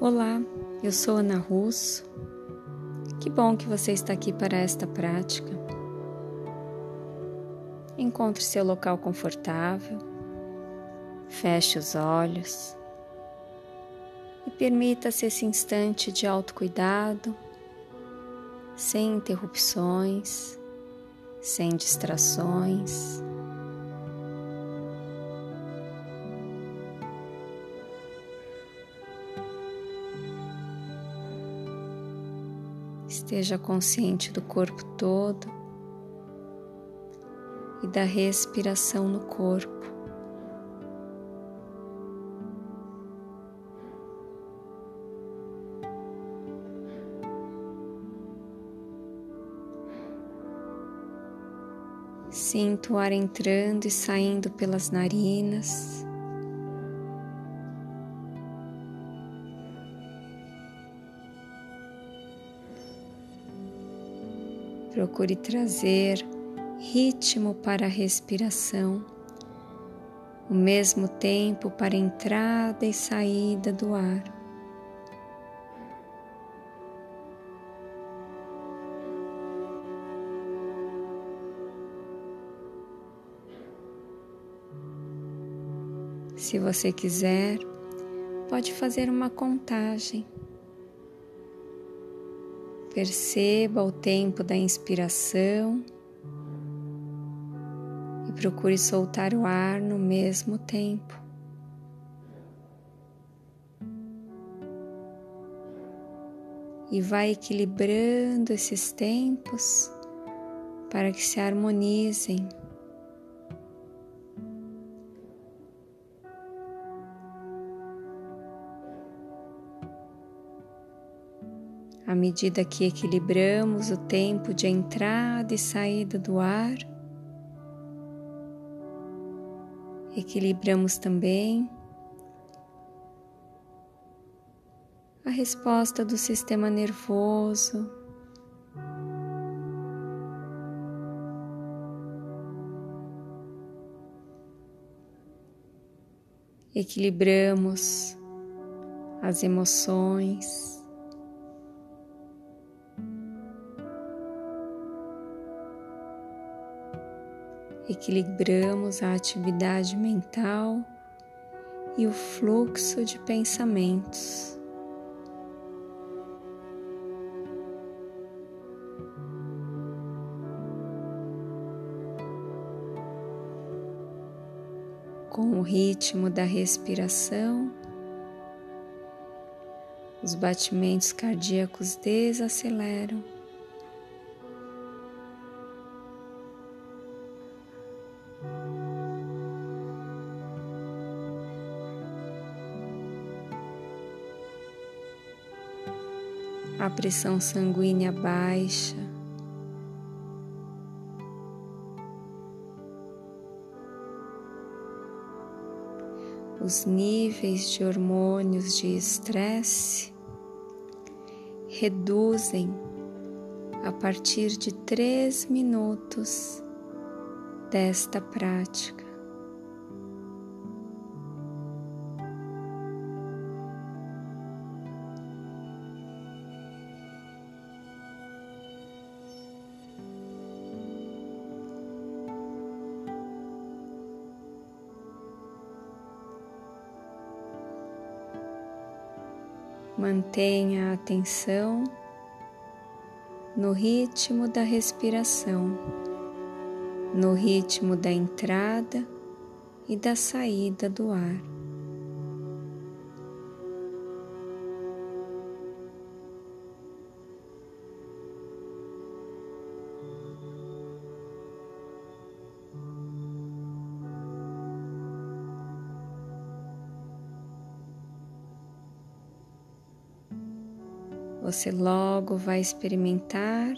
Olá, eu sou Ana Russo. Que bom que você está aqui para esta prática. Encontre seu local confortável, feche os olhos e permita-se esse instante de autocuidado, sem interrupções, sem distrações. Esteja consciente do corpo todo e da respiração no corpo. Sinto o ar entrando e saindo pelas narinas. Procure trazer ritmo para a respiração, o mesmo tempo para entrada e saída do ar. Se você quiser, pode fazer uma contagem. Perceba o tempo da inspiração e procure soltar o ar no mesmo tempo. E vai equilibrando esses tempos para que se harmonizem. À medida que equilibramos o tempo de entrada e saída do ar, equilibramos também a resposta do sistema nervoso. Equilibramos as emoções. Equilibramos a atividade mental e o fluxo de pensamentos. Com o ritmo da respiração, os batimentos cardíacos desaceleram. A pressão sanguínea baixa. Os níveis de hormônios de estresse reduzem a partir de três minutos desta prática. Mantenha a atenção no ritmo da respiração, no ritmo da entrada e da saída do ar. Você logo vai experimentar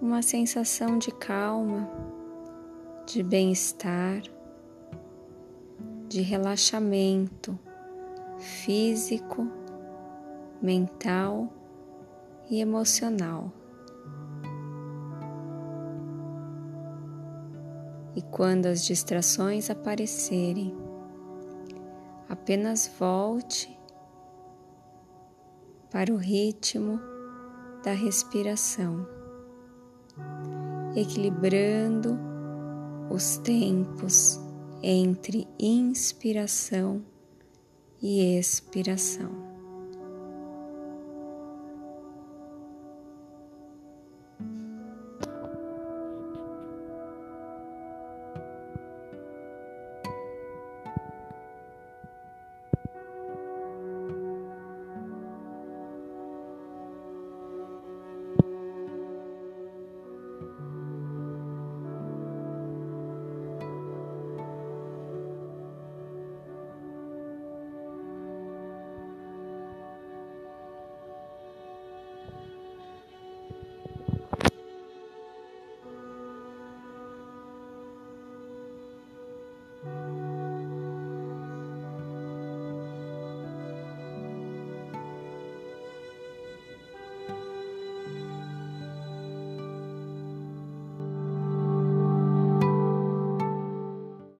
uma sensação de calma, de bem-estar, de relaxamento físico, mental e emocional. E quando as distrações aparecerem, apenas volte para o ritmo da respiração, equilibrando os tempos entre inspiração e expiração.